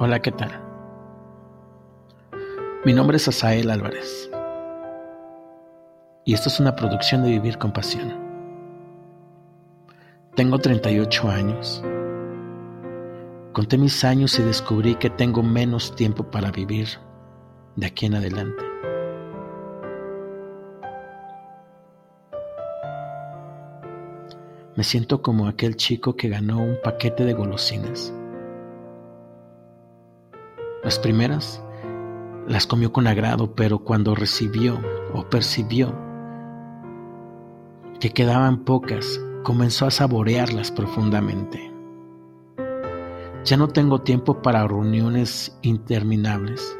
Hola, ¿qué tal? Mi nombre es Asael Álvarez y esto es una producción de Vivir con Pasión. Tengo 38 años. Conté mis años y descubrí que tengo menos tiempo para vivir de aquí en adelante. Me siento como aquel chico que ganó un paquete de golosinas las primeras las comió con agrado, pero cuando recibió o percibió que quedaban pocas, comenzó a saborearlas profundamente. Ya no tengo tiempo para reuniones interminables,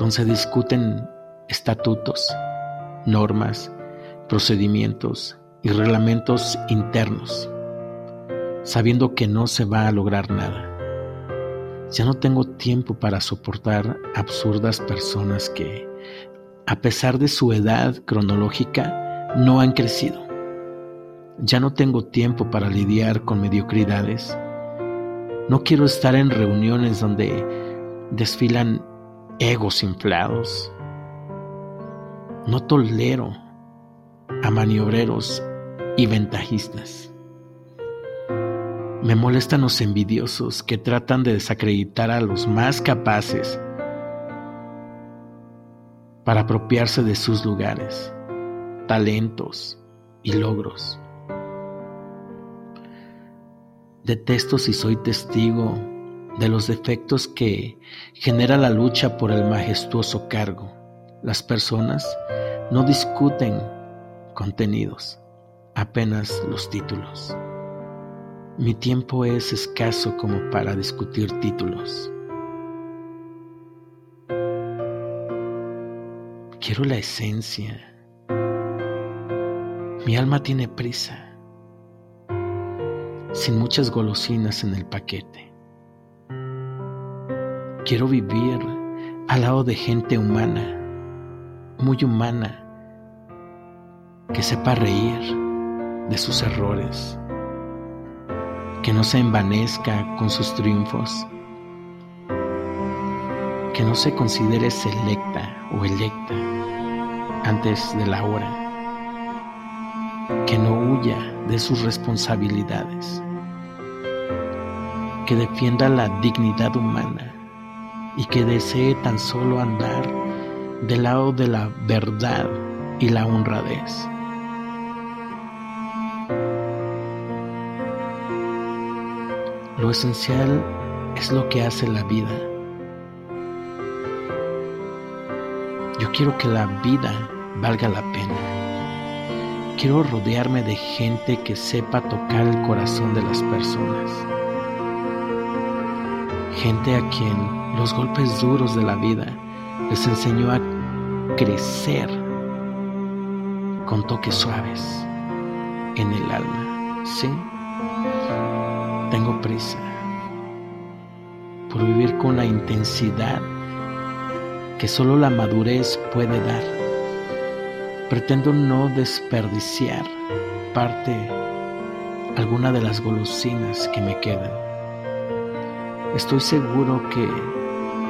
donde se discuten estatutos, normas, procedimientos y reglamentos internos, sabiendo que no se va a lograr nada. Ya no tengo tiempo para soportar absurdas personas que, a pesar de su edad cronológica, no han crecido. Ya no tengo tiempo para lidiar con mediocridades. No quiero estar en reuniones donde desfilan egos inflados. No tolero a maniobreros y ventajistas. Me molestan los envidiosos que tratan de desacreditar a los más capaces para apropiarse de sus lugares, talentos y logros. Detesto si soy testigo de los defectos que genera la lucha por el majestuoso cargo. Las personas no discuten contenidos, apenas los títulos. Mi tiempo es escaso como para discutir títulos. Quiero la esencia. Mi alma tiene prisa, sin muchas golosinas en el paquete. Quiero vivir al lado de gente humana, muy humana, que sepa reír de sus errores que no se envanezca con sus triunfos, que no se considere selecta o electa antes de la hora, que no huya de sus responsabilidades, que defienda la dignidad humana y que desee tan solo andar del lado de la verdad y la honradez. Lo esencial es lo que hace la vida. Yo quiero que la vida valga la pena. Quiero rodearme de gente que sepa tocar el corazón de las personas. Gente a quien los golpes duros de la vida les enseñó a crecer con toques suaves en el alma. ¿Sí? Tengo prisa por vivir con la intensidad que solo la madurez puede dar. Pretendo no desperdiciar parte, alguna de las golosinas que me quedan. Estoy seguro que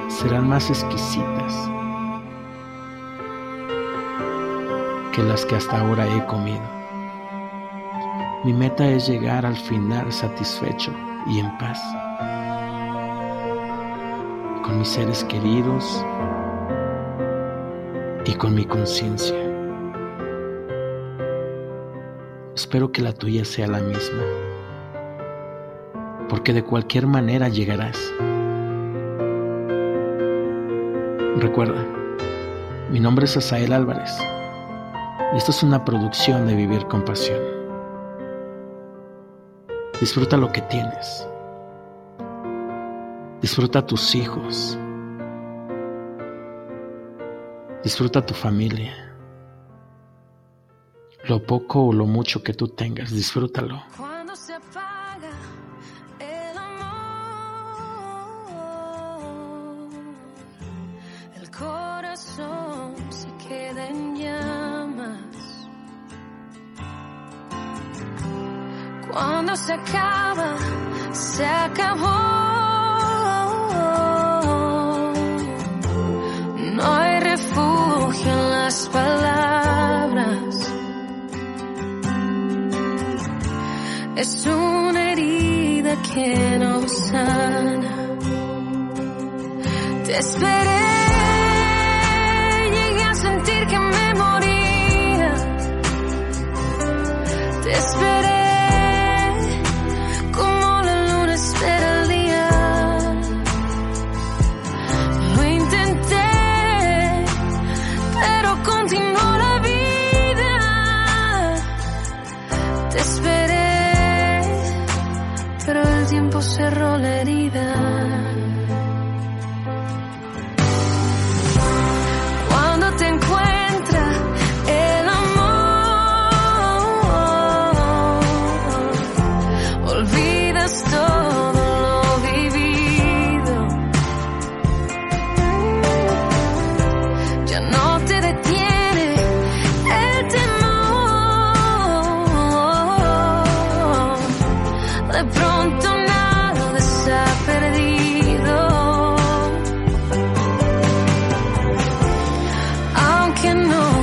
serán más exquisitas que las que hasta ahora he comido. Mi meta es llegar al final satisfecho y en paz con mis seres queridos y con mi conciencia. Espero que la tuya sea la misma, porque de cualquier manera llegarás. Recuerda, mi nombre es Asael Álvarez y esto es una producción de Vivir con Pasión. Disfruta lo que tienes. Disfruta tus hijos. Disfruta tu familia. Lo poco o lo mucho que tú tengas, disfrútalo. Cuando se apaga el amor, el corazón se queda en llamas. Cuando se acaba, se acabó. No hay refugio en las palabras. Es una herida que no sana. Te esperé, llegué a sentir que me moría. Te esperé. Aunque no